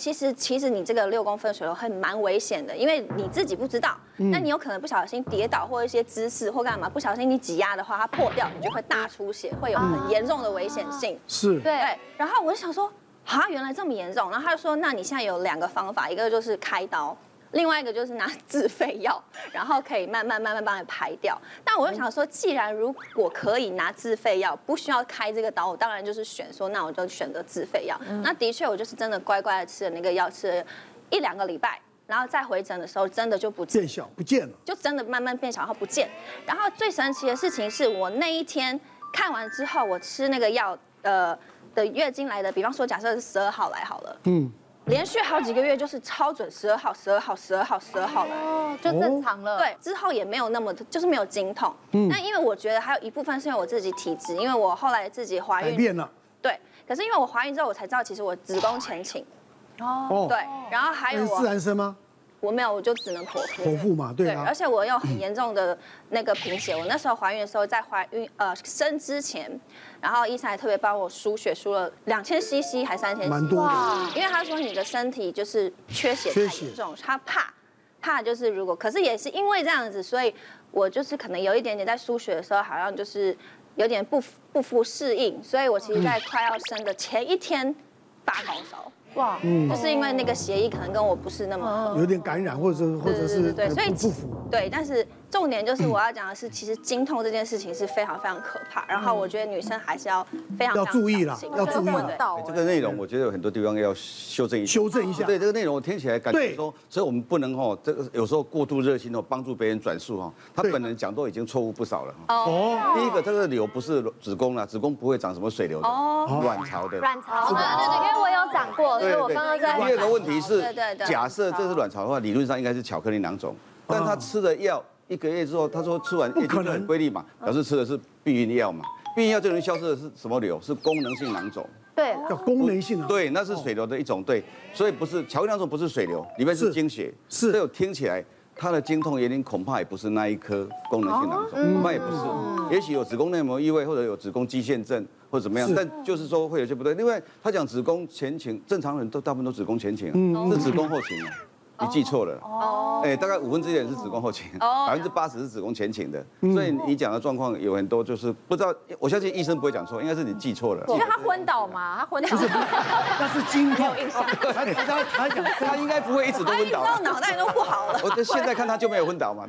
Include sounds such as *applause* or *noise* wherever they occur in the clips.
其实其实你这个六公分水流很蛮危险的，因为你自己不知道，那你有可能不小心跌倒或一些姿势或干嘛，不小心你挤压的话，它破掉，你就会大出血，会有很严重的危险性。是，对。然后我就想说，啊，原来这么严重。然后他就说，那你现在有两个方法，一个就是开刀。另外一个就是拿自费药，*laughs* 然后可以慢慢慢慢帮你排掉。但我又想说，既然如果可以拿自费药，不需要开这个刀，我当然就是选说，那我就选择自费药。那的确，我就是真的乖乖的吃了那个药，吃了一两个礼拜，然后再回诊的时候，真的就不见变小不见了，就真的慢慢变小，然后不见。然后最神奇的事情是我那一天看完之后，我吃那个药，呃的月经来的，比方说假设是十二号来好了，嗯。连续好几个月就是超准，十二号、十二号、十二号、十二号来，哦，就正常了。对，之后也没有那么，就是没有经痛。嗯，那因为我觉得还有一部分是因为我自己体质，因为我后来自己怀孕。改变了。对，可是因为我怀孕之后，我才知道其实我子宫前倾。哦。对，然后还有我。自然生吗？我没有，我就只能剖腹。剖腹嘛，对啊。对，而且我有很严重的那个贫血，我那时候怀孕的时候，在怀孕呃生之前，然后医生还特别帮我输血，输了两千 CC 还三千 CC，蛮多的。因为他说你的身体就是缺血太严重，他怕怕就是如果，可是也是因为这样子，所以我就是可能有一点点在输血的时候，好像就是有点不不服适应，所以我其实在快要生的前一天发高烧。哇，嗯，就是因为那个协议可能跟我不是那么有点感染，或者是或者是对，所以不符。对，但是重点就是我要讲的是，其实经痛这件事情是非常非常可怕。然后我觉得女生还是要非常要注意啦，要注意了。这个内容我觉得有很多地方要修正一下。修正一下。对，这个内容我听起来感觉说，所以我们不能哦，这个有时候过度热心哦，帮助别人转述哦，他本人讲都已经错误不少了。哦。第一个，这个瘤不是子宫了，子宫不会长什么水流的。哦。卵巢的。卵巢。对对对，因为我有长过，所以我刚刚在。第二个问题是，假设这是卵巢的话，理论上应该是巧克力囊肿，但他吃的药一个月之后，他说吃完月经很规律嘛，表示吃的是避孕药嘛，避孕药就能消失的是什么瘤？是功能性囊肿。对，叫功能性囊肿。对，那是水流的一种。对，所以不是巧克力囊肿，不是水流，里面是经血。是。这有听起来，他的经痛原因恐怕也不是那一颗功能性囊肿，恐怕也不是，也许有子宫内膜异位或者有子宫肌腺症。或者怎么样，但就是说会有些不对。另外，他讲子宫前倾，正常人都大部分都子宫前倾啊，是子宫后倾啊。你记错了哦，哎，大概五分之一点是子宫后倾，百分之八十是子宫前倾的，所以你讲的状况有很多就是不知道，我相信医生不会讲错，应该是你记错了。因为他昏倒嘛，他昏倒。那是惊痛。*laughs* 他他他讲，*laughs* 他应该不会一直都昏倒。到脑袋都不好了。*laughs* 我这现在看他就没有昏倒嘛。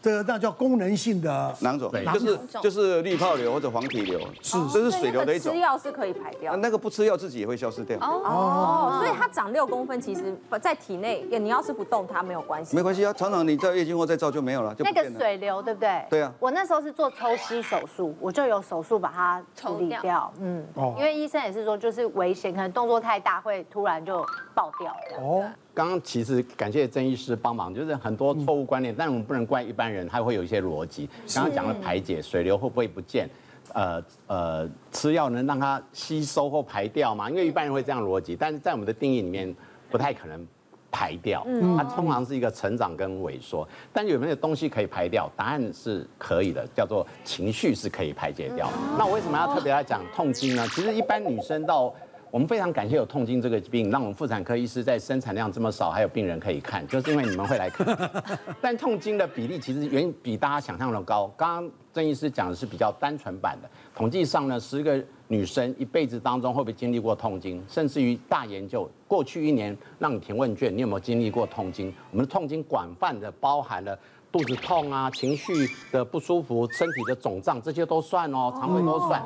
这个那叫功能性的囊肿，就是就是滤泡瘤或者黄体瘤，是这是水流的一种。吃药是可以排掉。那个不吃药自己也会消失掉。哦，所以它长六公分，其实在体内。你要是不动它没有关系，没关系啊，常常你在月经后再照就没有了。就那个水流对不对？对啊。我那时候是做抽吸手术，我就有手术把它处理掉。嗯，哦，因为医生也是说就是危险，可能动作太大会突然就爆掉。哦，刚刚其实感谢曾医师帮忙，就是很多错误观念，但我们不能怪一般人，他会有一些逻辑。刚刚讲了排解水流会不会不见？呃呃，吃药能让它吸收或排掉吗？因为一般人会这样逻辑，但是在我们的定义里面不太可能。排掉，它通常是一个成长跟萎缩，但有没有东西可以排掉？答案是可以的，叫做情绪是可以排解掉。那我为什么要特别来讲痛经呢？其实一般女生到我们非常感谢有痛经这个病，让我们妇产科医师在生产量这么少还有病人可以看，就是因为你们会来看。*laughs* 但痛经的比例其实远比大家想象的高。刚刚郑医师讲的是比较单纯版的，统计上呢，十个。女生一辈子当中会不会经历过痛经？甚至于大研究，过去一年让你填问卷，你有没有经历过痛经？我们的痛经广泛的包含了肚子痛啊、情绪的不舒服、身体的肿胀，这些都算哦，肠胃都算。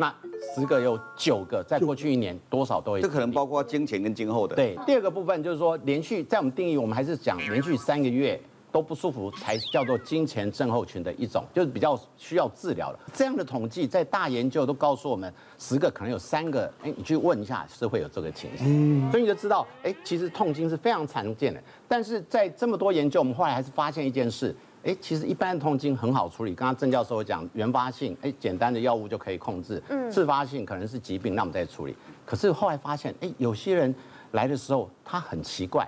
那十个有九个在过去一年多少都有。这可能包括经前跟今后的。对，第二个部分就是说，连续在我们定义，我们还是讲连续三个月。都不舒服才叫做金钱症候群的一种，就是比较需要治疗的。这样的统计在大研究都告诉我们，十个可能有三个，哎，你去问一下是会有这个情形。所以你就知道，哎，其实痛经是非常常见的。但是在这么多研究，我们后来还是发现一件事，哎，其实一般的痛经很好处理。刚刚郑教授讲，原发性，哎，简单的药物就可以控制；自发性可能是疾病，那我们再处理。可是后来发现，哎，有些人来的时候他很奇怪。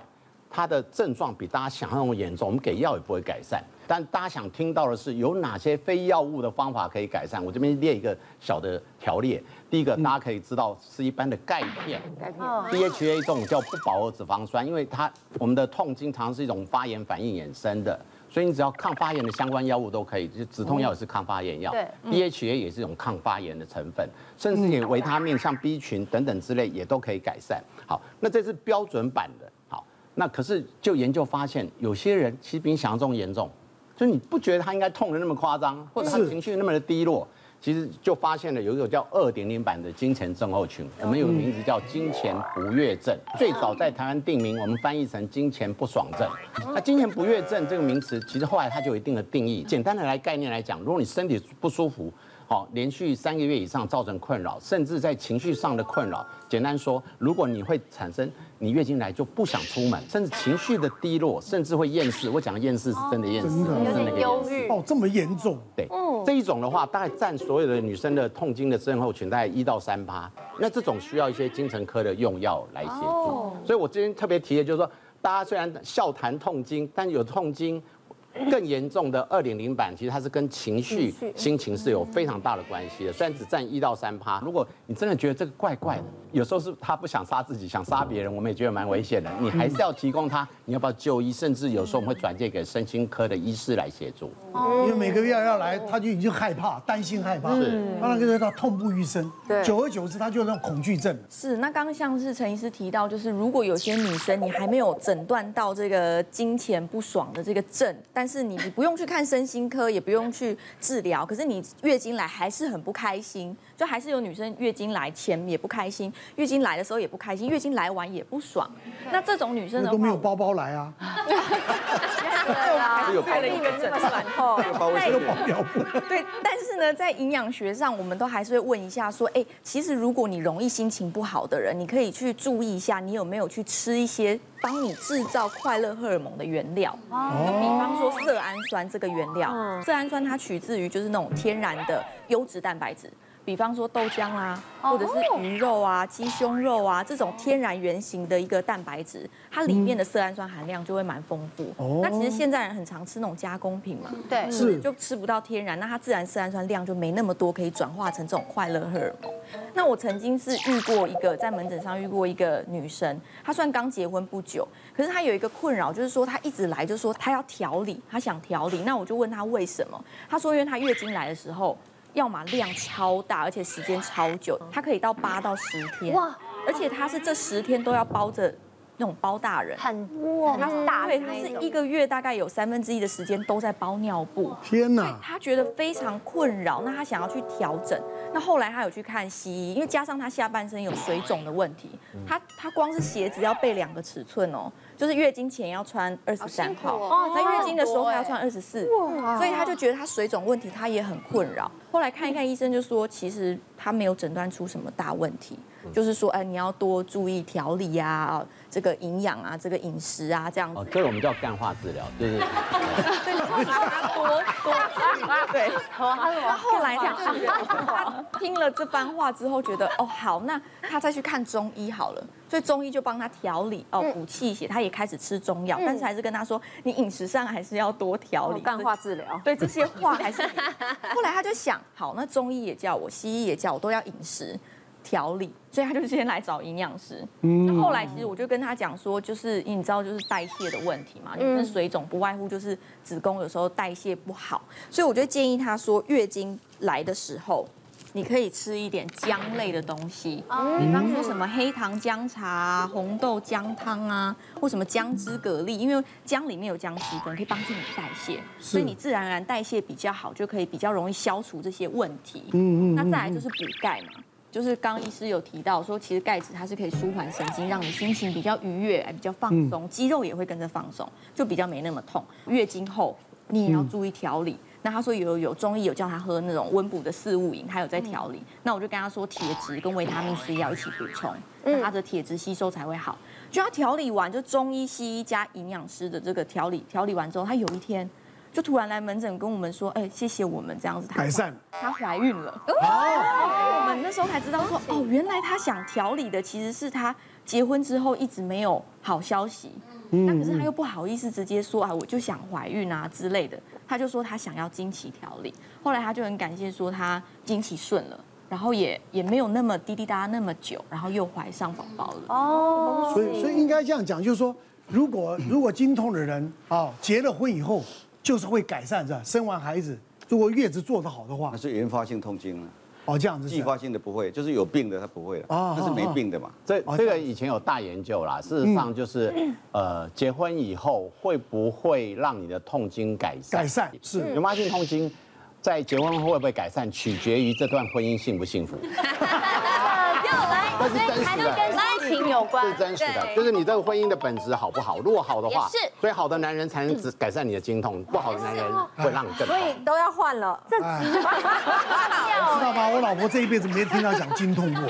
他的症状比大家想象中严重，我们给药也不会改善。但大家想听到的是有哪些非药物的方法可以改善？我这边列一个小的条列。第一个，大家可以知道是一般的钙片，钙片，DHA 这种叫不饱和脂肪酸，因为它我们的痛经常是一种发炎反应衍生的，所以你只要抗发炎的相关药物都可以，就止痛药也是抗发炎药，对，DHA 也是一种抗发炎的成分，甚至连维他命像 B 群等等之类也都可以改善。好，那这是标准版的。好，那可是就研究发现，有些人其实比你想象中严重。就你不觉得他应该痛的那么夸张，或者他情绪那么的低落，其实就发现了有一个叫二点零版的金钱症候群，我们有个名字叫金钱不悦症，最早在台湾定名，我们翻译成金钱不爽症。那金钱不悦症这个名词，其实后来它就有一定的定义。简单的来概念来讲，如果你身体不舒服，好，连续三个月以上造成困扰，甚至在情绪上的困扰。简单说，如果你会产生你月经来就不想出门，甚至情绪的低落，甚至会厌世。我讲的厌世是真的厌世，真的忧郁哦，这么严重？对，这一种的话，大概占所有的女生的痛经的症候群大概一到三趴。那这种需要一些精神科的用药来协助。所以我今天特别提的就是说，大家虽然笑谈痛经，但有痛经。更严重的二点零版，其实它是跟情绪、心情是有非常大的关系的。虽然只占一到三趴，如果你真的觉得这个怪怪的，有时候是他不想杀自己，想杀别人，我们也觉得蛮危险的。你还是要提供他，你要不要就医？甚至有时候我们会转介给身心科的医师来协助。因为每个月要来，他就已经害怕、担心、害怕，是，他那个人他痛不欲生。对，久而久之，他就有那种恐惧症。是，那刚刚像是陈医师提到，就是如果有些女生你还没有诊断到这个金钱不爽的这个症，但是你你不用去。看身心科也不用去治疗，可是你月经来还是很不开心，就还是有女生月经来前也不开心，月经来的时候也不开心，月经来完也不爽。那这种女生的话都没有包包来啊。对啊，开了一个诊断后，对，但是呢，在营养学上，我们都还是会问一下，说，哎，其实如果你容易心情不好的人，你可以去注意一下，你有没有去吃一些帮你制造快乐荷尔蒙的原料，就比方说色氨酸这个原料，色氨酸它取自于就是那种天然的优质蛋白质。比方说豆浆啊，或者是鱼肉啊、鸡胸肉啊这种天然原型的一个蛋白质，它里面的色氨酸含量就会蛮丰富。哦。那其实现在人很常吃那种加工品嘛，对，是就吃不到天然，那它自然色氨酸量就没那么多，可以转化成这种快乐荷尔蒙。那我曾经是遇过一个在门诊上遇过一个女生，她算刚结婚不久，可是她有一个困扰，就是说她一直来就说她要调理，她想调理。那我就问她为什么，她说因为她月经来的时候。要么量超大，而且时间超久，它可以到八到十天，哇！而且它是这十天都要包着那种包大人，很哇，它是大，对，它是一个月大概有三分之一的时间都在包尿布。天哪！他觉得非常困扰，那他想要去调整。那后来他有去看西医，因为加上他下半身有水肿的问题，他他光是鞋子要备两个尺寸哦。就是月经前要穿二十三号，那月经的时候还要穿二十四，所以他就觉得他水肿问题，他也很困扰。后来看一看医生，就说其实他没有诊断出什么大问题，就是说，哎，你要多注意调理啊，这个营养啊，这个饮食啊，这样子。这个我们叫干化治疗，就是。*laughs* 对，他多多对。那后来他听了这番话之后，觉得哦好，那他再去看中医好了。所以中医就帮他调理哦，补气血，他也开始吃中药，但是还是跟他说，你饮食上还是要多调理。干化治疗。对这些话还是。*laughs* 后来他就想，好，那中医也叫我，西医也叫我，都要饮食调理，所以他就先来找营养师。嗯。后来其实我就跟他讲说，就是你知道，就是代谢的问题嘛，女生水肿不外乎就是子宫有时候代谢不好，所以我就建议他说，月经来的时候。你可以吃一点姜类的东西，比方说什么黑糖姜茶啊、红豆姜汤啊，或什么姜汁蛤蜊，因为姜里面有姜烯酚，可以帮助你代谢，所以你自然而然代谢比较好，就可以比较容易消除这些问题。嗯嗯。那再来就是补钙嘛，就是刚刚医师有提到说，其实钙质它是可以舒缓神经，让你心情比较愉悦，比较放松，肌肉也会跟着放松，就比较没那么痛。月经后你也要注意调理。那他说有有中医有叫他喝那种温补的四物饮，他有在调理。那我就跟他说铁质跟维他命 C 要一起补充，那他的铁质吸收才会好。就他调理完，就中医、西医加营养师的这个调理调理完之后，他有一天就突然来门诊跟我们说：“哎，谢谢我们这样子。”改善。她怀孕了。哦。我们那时候才知道说，哦，原来她想调理的其实是她结婚之后一直没有好消息。那可是他又不好意思直接说啊，我就想怀孕啊之类的，他就说他想要经期调理。后来他就很感谢说他经期顺了，然后也也没有那么滴滴答答那么久，然后又怀上宝宝了。哦，所以所以应该这样讲，就是说，如果如果经痛的人啊结了婚以后，就是会改善是吧，生完孩子，如果月子做得好的话，那是原发性痛经了。哦，这样子，继发性的不会，就是有病的他不会了，哦，他是没病的嘛。这这个以前有大研究啦，事实上就是，呃，结婚以后会不会让你的痛经改善？改善是。有慢性痛经，在结婚后会不会改善，取决于这段婚姻幸不幸福。*laughs* 这是真实的，跟爱情有关，是真实的，就是你这个婚姻的本质好不好？如果好的话，是，所以好的男人才能只改善你的经痛，不好的男人会让你更痛。所以都要换了，这 *laughs* 知道吗？我老婆这一辈子没听她讲经痛过。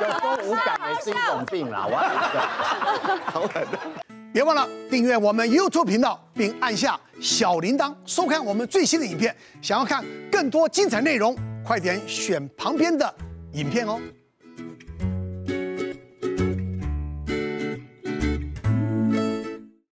有时候无感也是一种病啦，我觉得。*laughs* 别忘了订阅我们 YouTube 频道，并按下小铃铛，收看我们最新的影片。想要看更多精彩内容，快点选旁边的影片哦。